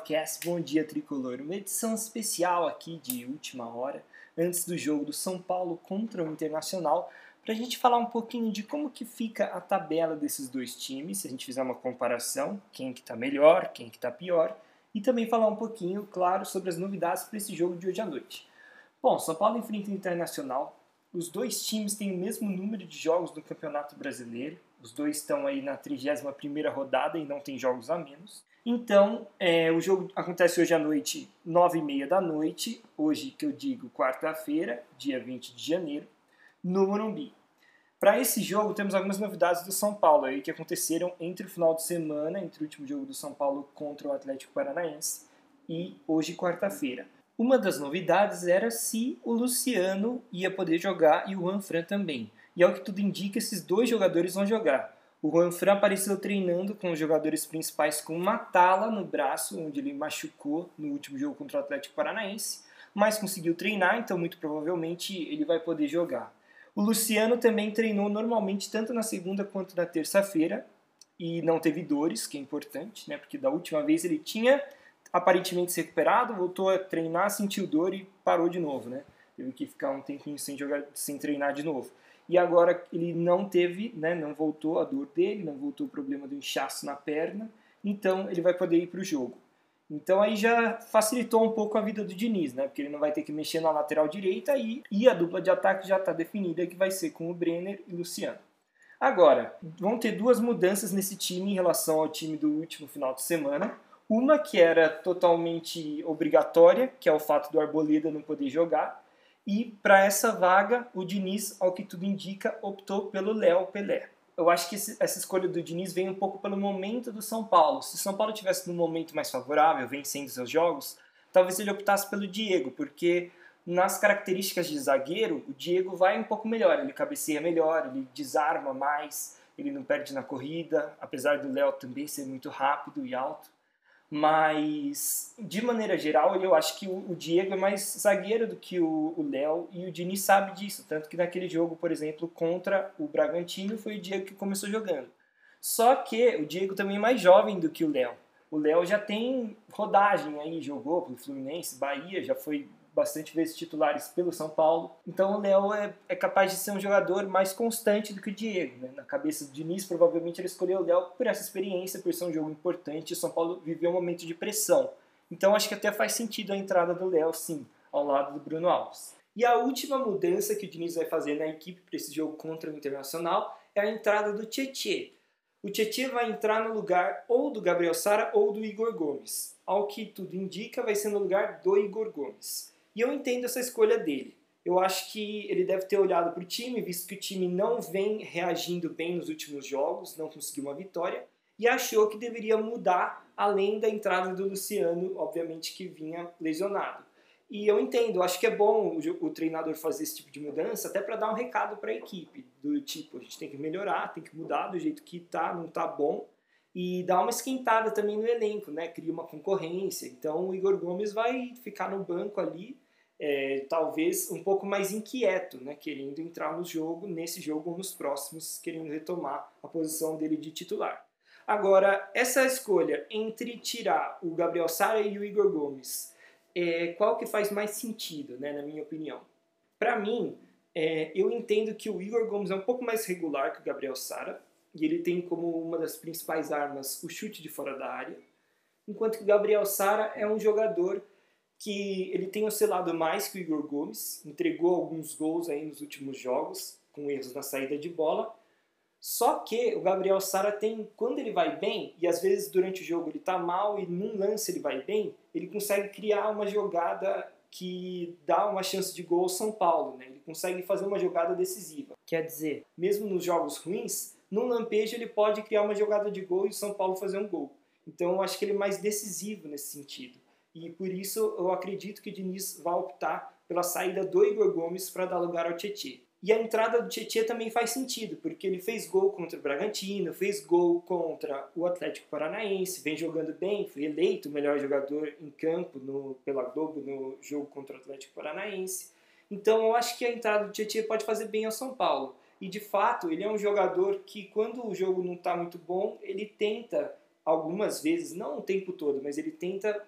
podcast Bom Dia Tricolor, uma edição especial aqui de última hora, antes do jogo do São Paulo contra o Internacional, para a gente falar um pouquinho de como que fica a tabela desses dois times, se a gente fizer uma comparação, quem que está melhor, quem que está pior, e também falar um pouquinho, claro, sobre as novidades para esse jogo de hoje à noite. Bom, São Paulo enfrenta o Internacional, os dois times têm o mesmo número de jogos do Campeonato Brasileiro, os dois estão aí na 31ª rodada e não tem jogos a menos. Então, é, o jogo acontece hoje à noite, 9h30 da noite, hoje que eu digo quarta-feira, dia 20 de janeiro, no Morumbi. Para esse jogo, temos algumas novidades do São Paulo aí que aconteceram entre o final de semana, entre o último jogo do São Paulo contra o Atlético Paranaense e hoje, quarta-feira. Uma das novidades era se o Luciano ia poder jogar e o Juan Fran também. E ao que tudo indica, esses dois jogadores vão jogar. O Juan Fran apareceu treinando com os jogadores principais com uma tala no braço, onde ele machucou no último jogo contra o Atlético Paranaense, mas conseguiu treinar, então muito provavelmente ele vai poder jogar. O Luciano também treinou normalmente tanto na segunda quanto na terça-feira e não teve dores, que é importante, né? Porque da última vez ele tinha aparentemente se recuperado, voltou a treinar, sentiu dor e parou de novo, né? Teve que ficar um tempinho sem jogar, sem treinar de novo e agora ele não teve, né, não voltou a dor dele, não voltou o problema do inchaço na perna, então ele vai poder ir para o jogo. Então aí já facilitou um pouco a vida do Diniz, né, porque ele não vai ter que mexer na lateral direita e, e a dupla de ataque já está definida que vai ser com o Brenner e Luciano. Agora, vão ter duas mudanças nesse time em relação ao time do último final de semana. Uma que era totalmente obrigatória, que é o fato do Arboleda não poder jogar, e para essa vaga, o Diniz, ao que tudo indica, optou pelo Léo Pelé. Eu acho que esse, essa escolha do Diniz vem um pouco pelo momento do São Paulo. Se o São Paulo tivesse num momento mais favorável, vencendo seus jogos, talvez ele optasse pelo Diego, porque nas características de zagueiro, o Diego vai um pouco melhor. Ele cabeceia melhor, ele desarma mais, ele não perde na corrida, apesar do Léo também ser muito rápido e alto. Mas, de maneira geral, eu acho que o, Diego é mais zagueiro do que o Léo e o Dini sabe disso. Tanto que naquele jogo, por exemplo, contra o Bragantino, foi o Diego que começou jogando. Só que o Diego também é mais jovem do que o Léo. O Léo já tem rodagem aí, jogou pelo Fluminense, Bahia, já foi bastante vezes titulares pelo São Paulo. Então o Léo é, é, capaz de ser um jogador mais constante do que o Diego. Né? Na cabeça do Diniz, provavelmente ele escolheu o Léo por essa experiência, por ser um jogo importante. O São Paulo viveu um momento de pressão. Então acho que até faz sentido a entrada do Léo, sim, ao lado do Bruno Alves. E a última mudança que o Diniz vai fazer na equipe para esse jogo contra o Internacional é a entrada do Tietê. O Tietê vai entrar no lugar ou do Gabriel Sara ou do Igor Gomes. Ao que tudo indica, vai ser no lugar do Igor Gomes. E eu entendo essa escolha dele. Eu acho que ele deve ter olhado para o time, visto que o time não vem reagindo bem nos últimos jogos, não conseguiu uma vitória, e achou que deveria mudar, além da entrada do Luciano, obviamente que vinha lesionado. E eu entendo, acho que é bom o, o treinador fazer esse tipo de mudança, até para dar um recado para a equipe, do tipo, a gente tem que melhorar, tem que mudar do jeito que tá, não tá bom, e dar uma esquentada também no elenco, né? Cria uma concorrência. Então o Igor Gomes vai ficar no banco ali, é, talvez um pouco mais inquieto, né? Querendo entrar no jogo, nesse jogo ou nos próximos, querendo retomar a posição dele de titular. Agora, essa escolha entre tirar o Gabriel Sara e o Igor Gomes, é, qual que faz mais sentido, né, na minha opinião? Para mim, é, eu entendo que o Igor Gomes é um pouco mais regular que o Gabriel Sara, e ele tem como uma das principais armas o chute de fora da área, enquanto que o Gabriel Sara é um jogador que ele tem oscilado mais que o Igor Gomes, entregou alguns gols aí nos últimos jogos, com erros na saída de bola. Só que o Gabriel Sara tem, quando ele vai bem, e às vezes durante o jogo ele tá mal e num lance ele vai bem, ele consegue criar uma jogada que dá uma chance de gol ao São Paulo, né? Ele consegue fazer uma jogada decisiva. Quer dizer, mesmo nos jogos ruins, num lampejo ele pode criar uma jogada de gol e o São Paulo fazer um gol. Então eu acho que ele é mais decisivo nesse sentido. E por isso eu acredito que o Diniz vai optar pela saída do Igor Gomes para dar lugar ao Tietchan. E a entrada do Tietchan também faz sentido, porque ele fez gol contra o Bragantino, fez gol contra o Atlético Paranaense, vem jogando bem, foi eleito o melhor jogador em campo no, pela Globo no jogo contra o Atlético Paranaense. Então eu acho que a entrada do Tietchan pode fazer bem ao São Paulo. E de fato, ele é um jogador que, quando o jogo não está muito bom, ele tenta, algumas vezes, não o tempo todo, mas ele tenta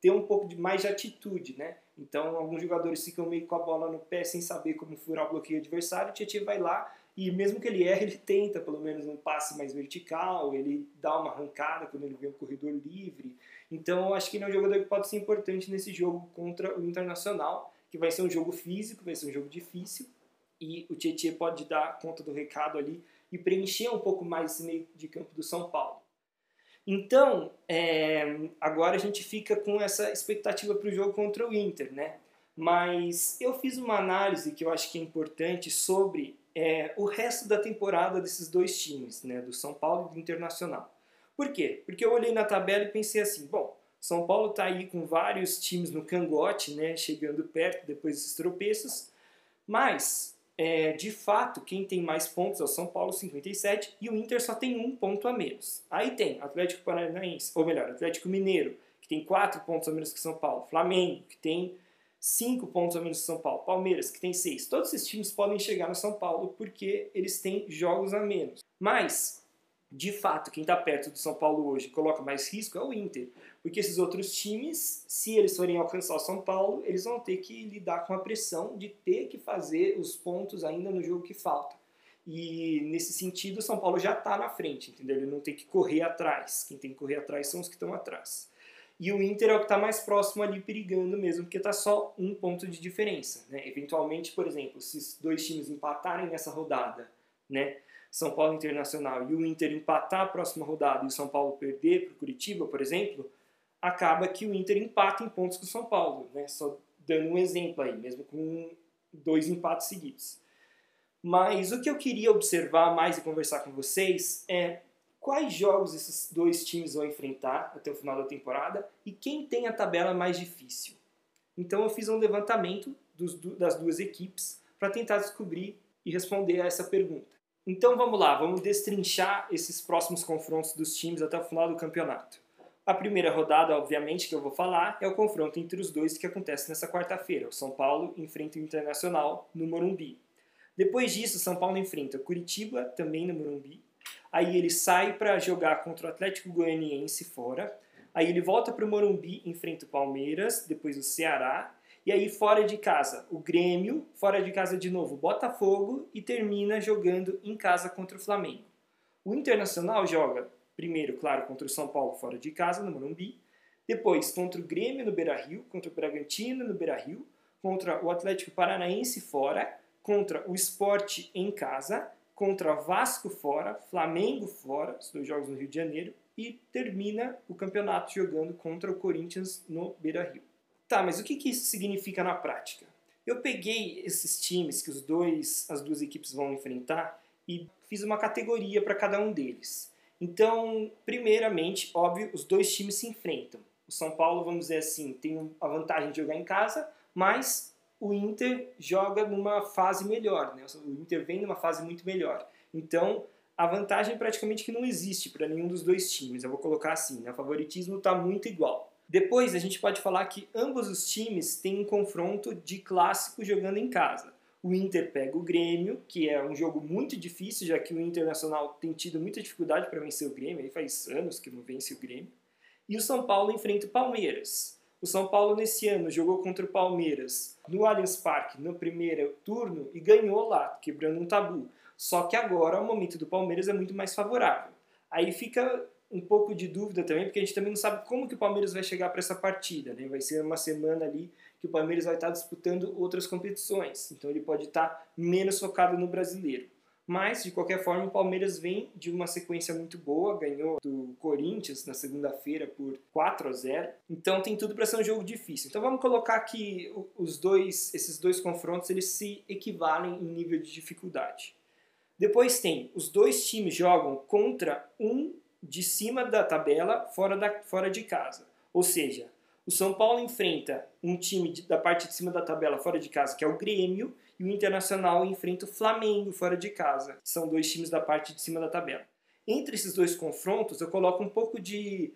ter um pouco de mais de atitude, né? Então, alguns jogadores ficam meio com a bola no pé sem saber como furar o bloqueio adversário. O Tietchan vai lá e, mesmo que ele erre, ele tenta pelo menos um passe mais vertical, ele dá uma arrancada quando ele vê um corredor livre. Então, acho que ele é um jogador que pode ser importante nesse jogo contra o Internacional, que vai ser um jogo físico, vai ser um jogo difícil. E o Tietchan pode dar conta do recado ali e preencher um pouco mais esse meio de campo do São Paulo. Então, é, agora a gente fica com essa expectativa para o jogo contra o Inter, né? Mas eu fiz uma análise que eu acho que é importante sobre é, o resto da temporada desses dois times, né? Do São Paulo e do Internacional. Por quê? Porque eu olhei na tabela e pensei assim, bom, São Paulo está aí com vários times no cangote, né? Chegando perto depois desses tropeços, mas é, de fato, quem tem mais pontos é o São Paulo, 57, e o Inter só tem um ponto a menos. Aí tem Atlético Paranaense, ou melhor, Atlético Mineiro, que tem quatro pontos a menos que São Paulo, Flamengo, que tem cinco pontos a menos que São Paulo, Palmeiras, que tem seis. Todos esses times podem chegar no São Paulo porque eles têm jogos a menos. Mas de fato, quem está perto do São Paulo hoje coloca mais risco é o Inter. Porque esses outros times, se eles forem alcançar o São Paulo, eles vão ter que lidar com a pressão de ter que fazer os pontos ainda no jogo que falta. E nesse sentido, o São Paulo já está na frente, entendeu? Ele não tem que correr atrás. Quem tem que correr atrás são os que estão atrás. E o Inter é o que está mais próximo ali, perigando mesmo, porque está só um ponto de diferença. Né? Eventualmente, por exemplo, se os dois times empatarem nessa rodada, né? São Paulo Internacional e o Inter empatar a próxima rodada e o São Paulo perder para o Curitiba, por exemplo, acaba que o Inter empata em pontos com o São Paulo, né? Só dando um exemplo aí, mesmo com dois empates seguidos. Mas o que eu queria observar mais e conversar com vocês é quais jogos esses dois times vão enfrentar até o final da temporada e quem tem a tabela mais difícil. Então eu fiz um levantamento dos, das duas equipes para tentar descobrir e responder a essa pergunta. Então vamos lá, vamos destrinchar esses próximos confrontos dos times até o final do campeonato. A primeira rodada, obviamente, que eu vou falar é o confronto entre os dois que acontece nessa quarta-feira. O São Paulo enfrenta o Internacional no Morumbi. Depois disso, o São Paulo enfrenta o Curitiba, também no Morumbi. Aí ele sai para jogar contra o Atlético Goianiense fora. Aí ele volta para o Morumbi, enfrenta o Palmeiras, depois o Ceará e aí, fora de casa, o Grêmio, fora de casa de novo, Botafogo e termina jogando em casa contra o Flamengo. O Internacional joga primeiro, claro, contra o São Paulo fora de casa, no Morumbi, depois contra o Grêmio no Beira-Rio, contra o Bragantino no Beira-Rio, contra o Atlético Paranaense fora, contra o Esporte em casa, contra Vasco fora, Flamengo fora, os dois jogos no Rio de Janeiro, e termina o campeonato jogando contra o Corinthians no Beira-Rio. Tá, mas o que, que isso significa na prática? Eu peguei esses times que os dois, as duas equipes vão enfrentar e fiz uma categoria para cada um deles. Então, primeiramente, óbvio, os dois times se enfrentam. O São Paulo, vamos dizer assim, tem a vantagem de jogar em casa, mas o Inter joga numa fase melhor, né? O Inter vem numa fase muito melhor. Então, a vantagem praticamente que não existe para nenhum dos dois times. Eu vou colocar assim, né? O favoritismo está muito igual. Depois a gente pode falar que ambos os times têm um confronto de clássico jogando em casa. O Inter pega o Grêmio, que é um jogo muito difícil, já que o Internacional tem tido muita dificuldade para vencer o Grêmio, aí faz anos que não vence o Grêmio. E o São Paulo enfrenta o Palmeiras. O São Paulo nesse ano jogou contra o Palmeiras no Allianz Parque no primeiro turno e ganhou lá, quebrando um tabu. Só que agora o momento do Palmeiras é muito mais favorável. Aí fica um pouco de dúvida também, porque a gente também não sabe como que o Palmeiras vai chegar para essa partida. Né? Vai ser uma semana ali que o Palmeiras vai estar disputando outras competições, então ele pode estar menos focado no brasileiro. Mas, de qualquer forma, o Palmeiras vem de uma sequência muito boa, ganhou do Corinthians na segunda-feira por 4 a 0. Então tem tudo para ser um jogo difícil. Então vamos colocar que os dois, esses dois confrontos eles se equivalem em nível de dificuldade. Depois tem os dois times jogam contra um de cima da tabela, fora, da, fora de casa. Ou seja, o São Paulo enfrenta um time de, da parte de cima da tabela, fora de casa, que é o Grêmio, e o Internacional enfrenta o Flamengo, fora de casa. São dois times da parte de cima da tabela. Entre esses dois confrontos, eu coloco um pouco de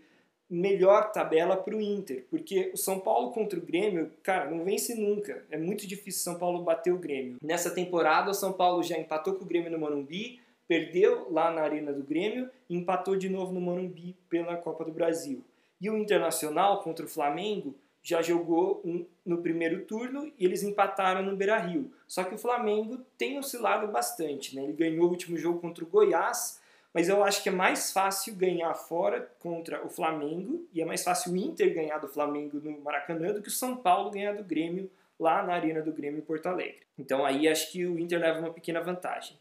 melhor tabela para o Inter, porque o São Paulo contra o Grêmio, cara, não vence nunca. É muito difícil São Paulo bater o Grêmio. Nessa temporada, o São Paulo já empatou com o Grêmio no Morumbi, perdeu lá na Arena do Grêmio e empatou de novo no Morumbi pela Copa do Brasil. E o Internacional contra o Flamengo já jogou um, no primeiro turno e eles empataram no Beira-Rio. Só que o Flamengo tem oscilado bastante, né? Ele ganhou o último jogo contra o Goiás, mas eu acho que é mais fácil ganhar fora contra o Flamengo e é mais fácil o Inter ganhar do Flamengo no Maracanã do que o São Paulo ganhar do Grêmio lá na Arena do Grêmio em Porto Alegre. Então aí acho que o Inter leva uma pequena vantagem.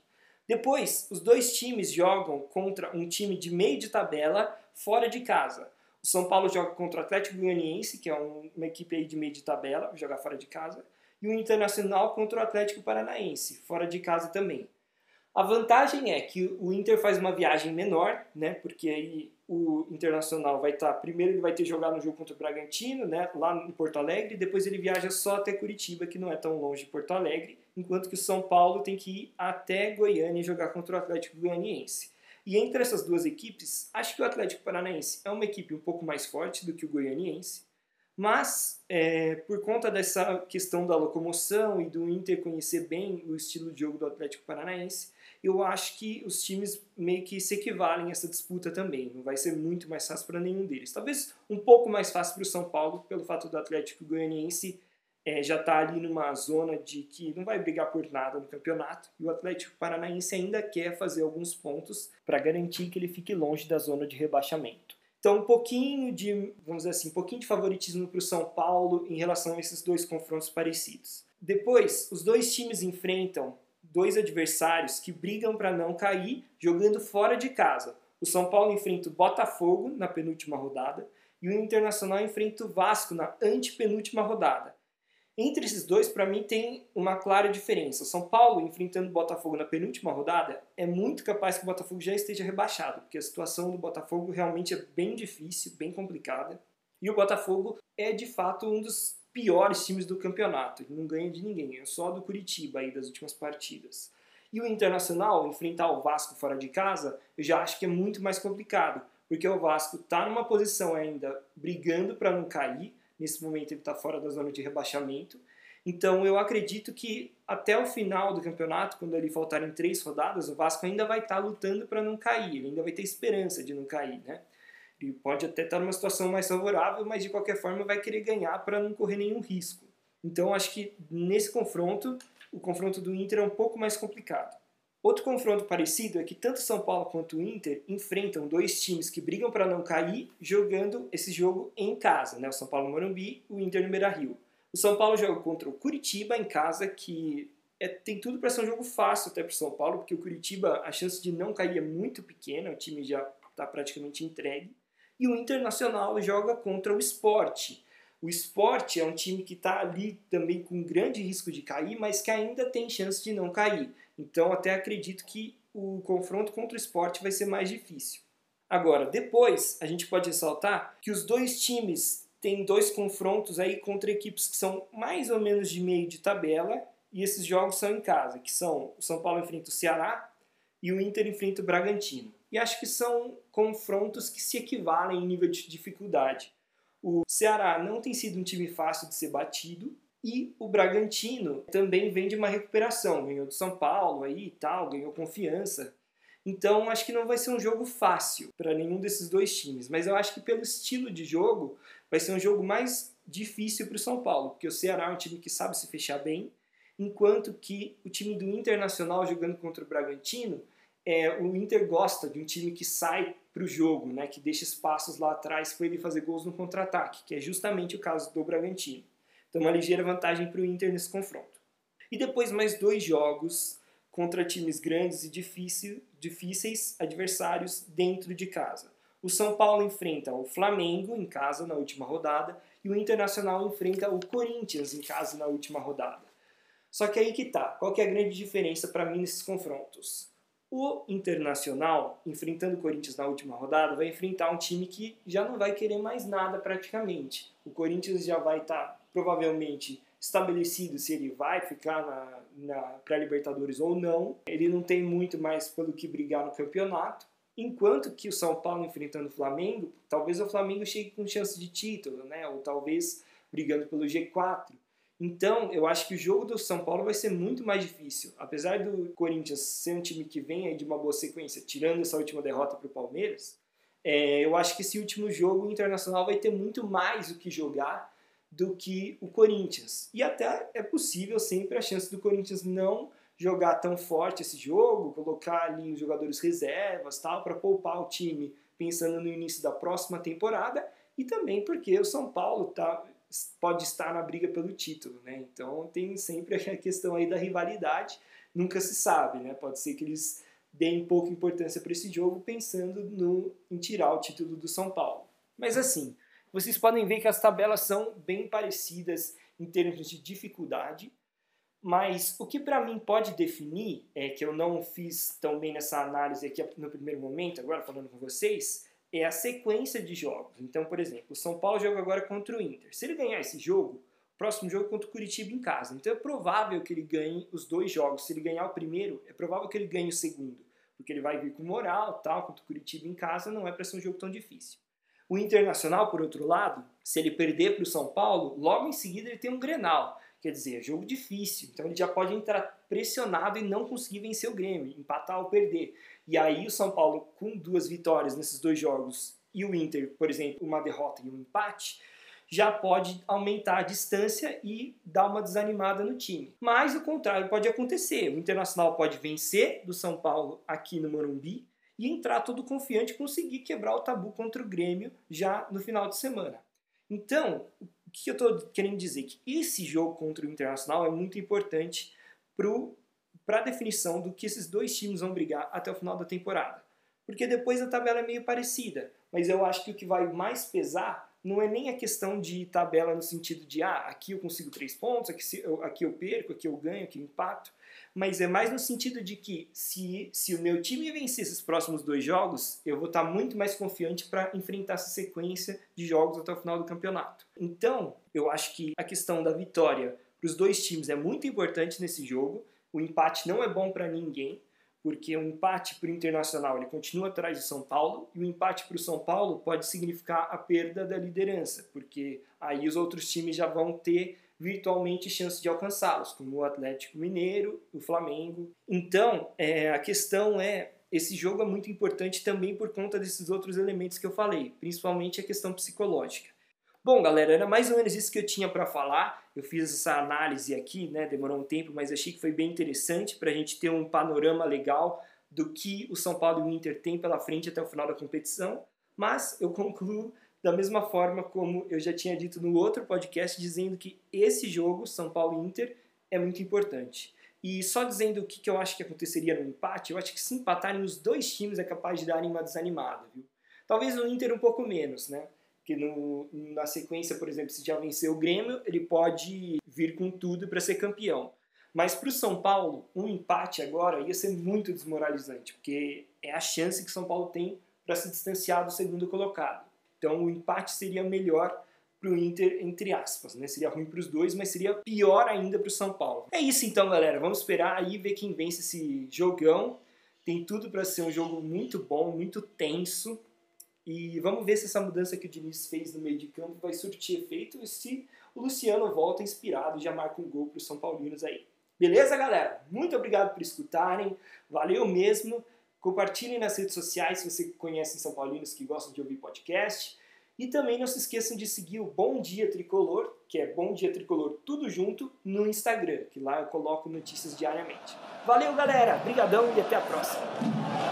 Depois, os dois times jogam contra um time de meio de tabela fora de casa. O São Paulo joga contra o Atlético Goianiense, que é uma equipe de meio de tabela, jogar fora de casa, e o Internacional contra o Atlético Paranaense, fora de casa também. A vantagem é que o Inter faz uma viagem menor, né? Porque aí o Internacional vai estar. Tá, primeiro ele vai ter jogado no jogo contra o Bragantino, né? Lá em Porto Alegre, depois ele viaja só até Curitiba, que não é tão longe de Porto Alegre, enquanto que o São Paulo tem que ir até Goiânia e jogar contra o Atlético Goianiense. E entre essas duas equipes, acho que o Atlético Paranaense é uma equipe um pouco mais forte do que o Goianiense, mas é, por conta dessa questão da locomoção e do Inter conhecer bem o estilo de jogo do Atlético Paranaense, eu acho que os times meio que se equivalem a essa disputa também. Não vai ser muito mais fácil para nenhum deles. Talvez um pouco mais fácil para o São Paulo, pelo fato do Atlético Goianiense é, já está ali numa zona de que não vai brigar por nada no campeonato. E o Atlético Paranaense ainda quer fazer alguns pontos para garantir que ele fique longe da zona de rebaixamento. Então, um pouquinho de, vamos dizer assim, um pouquinho de favoritismo para o São Paulo em relação a esses dois confrontos parecidos. Depois, os dois times enfrentam dois adversários que brigam para não cair jogando fora de casa. O São Paulo enfrenta o Botafogo na penúltima rodada e o Internacional enfrenta o Vasco na antepenúltima rodada. Entre esses dois, para mim, tem uma clara diferença. O São Paulo, enfrentando o Botafogo na penúltima rodada, é muito capaz que o Botafogo já esteja rebaixado, porque a situação do Botafogo realmente é bem difícil, bem complicada. E o Botafogo é, de fato, um dos piores times do campeonato. Ele não ganha de ninguém, é só do Curitiba aí das últimas partidas. E o Internacional, enfrentar o Vasco fora de casa, eu já acho que é muito mais complicado, porque o Vasco está numa posição ainda brigando para não cair, nesse momento ele está fora da zona de rebaixamento. Então eu acredito que até o final do campeonato, quando ali faltarem três rodadas, o Vasco ainda vai estar tá lutando para não cair, ele ainda vai ter esperança de não cair, né? Ele pode até estar numa situação mais favorável, mas de qualquer forma vai querer ganhar para não correr nenhum risco. Então acho que nesse confronto, o confronto do Inter é um pouco mais complicado. Outro confronto parecido é que tanto São Paulo quanto o Inter enfrentam dois times que brigam para não cair jogando esse jogo em casa, né? O São Paulo no Morumbi, o Inter no Beira-Rio. O São Paulo joga contra o Curitiba em casa, que é, tem tudo para ser um jogo fácil até para o São Paulo, porque o Curitiba a chance de não cair é muito pequena, o time já está praticamente entregue e o Internacional joga contra o Esporte. O Esporte é um time que está ali também com grande risco de cair, mas que ainda tem chance de não cair. Então, até acredito que o confronto contra o Esporte vai ser mais difícil. Agora, depois, a gente pode ressaltar que os dois times têm dois confrontos aí contra equipes que são mais ou menos de meio de tabela, e esses jogos são em casa, que são o São Paulo enfrenta o Ceará e o Inter enfrenta o Bragantino e acho que são confrontos que se equivalem em nível de dificuldade. O Ceará não tem sido um time fácil de ser batido e o Bragantino também vem de uma recuperação, ganhou do São Paulo aí e tal, ganhou confiança. Então acho que não vai ser um jogo fácil para nenhum desses dois times, mas eu acho que pelo estilo de jogo vai ser um jogo mais difícil para o São Paulo, porque o Ceará é um time que sabe se fechar bem, enquanto que o time do Internacional jogando contra o Bragantino é, o Inter gosta de um time que sai para o jogo, né, que deixa espaços lá atrás para ele fazer gols no contra-ataque, que é justamente o caso do Bragantino. Então, uma ligeira vantagem para o Inter nesse confronto. E depois, mais dois jogos contra times grandes e difícil, difíceis adversários dentro de casa. O São Paulo enfrenta o Flamengo em casa na última rodada e o Internacional enfrenta o Corinthians em casa na última rodada. Só que aí que tá. Qual que é a grande diferença para mim nesses confrontos? O Internacional, enfrentando o Corinthians na última rodada, vai enfrentar um time que já não vai querer mais nada praticamente. O Corinthians já vai estar tá, provavelmente estabelecido se ele vai ficar na, na pré-Libertadores ou não. Ele não tem muito mais pelo que brigar no campeonato. Enquanto que o São Paulo enfrentando o Flamengo, talvez o Flamengo chegue com chance de título, né? Ou talvez brigando pelo G4. Então, eu acho que o jogo do São Paulo vai ser muito mais difícil. Apesar do Corinthians ser um time que vem aí de uma boa sequência, tirando essa última derrota para o Palmeiras, é, eu acho que esse último jogo o Internacional vai ter muito mais o que jogar do que o Corinthians. E até é possível sempre a chance do Corinthians não jogar tão forte esse jogo, colocar ali os jogadores reservas, tal, para poupar o time pensando no início da próxima temporada e também porque o São Paulo tá, pode estar na briga pelo título, né? Então tem sempre a questão aí da rivalidade, nunca se sabe, né? Pode ser que eles deem pouca importância para esse jogo pensando no, em tirar o título do São Paulo. Mas assim, vocês podem ver que as tabelas são bem parecidas em termos de dificuldade, mas o que para mim pode definir, é que eu não fiz tão bem nessa análise aqui no primeiro momento, agora falando com vocês, é a sequência de jogos. Então, por exemplo, o São Paulo joga agora contra o Inter. Se ele ganhar esse jogo, próximo jogo é contra o Curitiba em casa. Então é provável que ele ganhe os dois jogos. Se ele ganhar o primeiro, é provável que ele ganhe o segundo. Porque ele vai vir com moral, tal, contra o Curitiba em casa, não é para ser um jogo tão difícil. O Internacional, por outro lado, se ele perder para o São Paulo, logo em seguida ele tem um Grenal. Quer dizer, é jogo difícil. Então ele já pode entrar pressionado e não conseguir vencer o Grêmio, empatar ou perder. E aí o São Paulo, com duas vitórias nesses dois jogos, e o Inter, por exemplo, uma derrota e um empate, já pode aumentar a distância e dar uma desanimada no time. Mas o contrário pode acontecer. O Internacional pode vencer do São Paulo aqui no Morumbi e entrar todo confiante e conseguir quebrar o tabu contra o Grêmio já no final de semana. Então, o que eu estou querendo dizer? Que esse jogo contra o Internacional é muito importante para a definição do que esses dois times vão brigar até o final da temporada. Porque depois a tabela é meio parecida, mas eu acho que o que vai mais pesar não é nem a questão de tabela no sentido de ah, aqui eu consigo três pontos, aqui, eu, aqui eu perco, aqui eu ganho, aqui eu empato, mas é mais no sentido de que se, se o meu time vencer esses próximos dois jogos, eu vou estar muito mais confiante para enfrentar essa sequência de jogos até o final do campeonato. Então, eu acho que a questão da vitória para os dois times é muito importante nesse jogo. O empate não é bom para ninguém, porque o um empate para o Internacional ele continua atrás de São Paulo e o empate para o São Paulo pode significar a perda da liderança, porque aí os outros times já vão ter virtualmente chance de alcançá-los, como o Atlético Mineiro, o Flamengo. Então, é, a questão é esse jogo é muito importante também por conta desses outros elementos que eu falei, principalmente a questão psicológica. Bom, galera, era mais ou menos isso que eu tinha para falar. Eu fiz essa análise aqui, né? Demorou um tempo, mas achei que foi bem interessante para a gente ter um panorama legal do que o São Paulo e o Inter têm pela frente até o final da competição. Mas eu concluo da mesma forma como eu já tinha dito no outro podcast, dizendo que esse jogo, São Paulo Inter, é muito importante. E só dizendo o que, eu acho que aconteceria no empate, eu acho que se empatarem os dois times é capaz de darem uma desanimada, viu? Talvez o Inter um pouco menos, né? que no, na sequência, por exemplo, se já venceu o Grêmio, ele pode vir com tudo para ser campeão. Mas para o São Paulo, um empate agora ia ser muito desmoralizante, porque é a chance que São Paulo tem para se distanciar do segundo colocado. Então o empate seria melhor para o Inter, entre aspas, né? Seria ruim para os dois, mas seria pior ainda para o São Paulo. É isso então, galera. Vamos esperar aí ver quem vence esse jogão. Tem tudo para ser um jogo muito bom, muito tenso. E vamos ver se essa mudança que o Diniz fez no meio de campo vai surtir efeito e se o Luciano volta inspirado e já marca um gol para os São Paulinos aí. Beleza, galera? Muito obrigado por escutarem. Valeu mesmo. Compartilhem nas redes sociais se você conhece São Paulinos que gostam de ouvir podcast. E também não se esqueçam de seguir o Bom Dia Tricolor, que é Bom Dia Tricolor tudo junto, no Instagram, que lá eu coloco notícias diariamente. Valeu, galera! Obrigadão e até a próxima!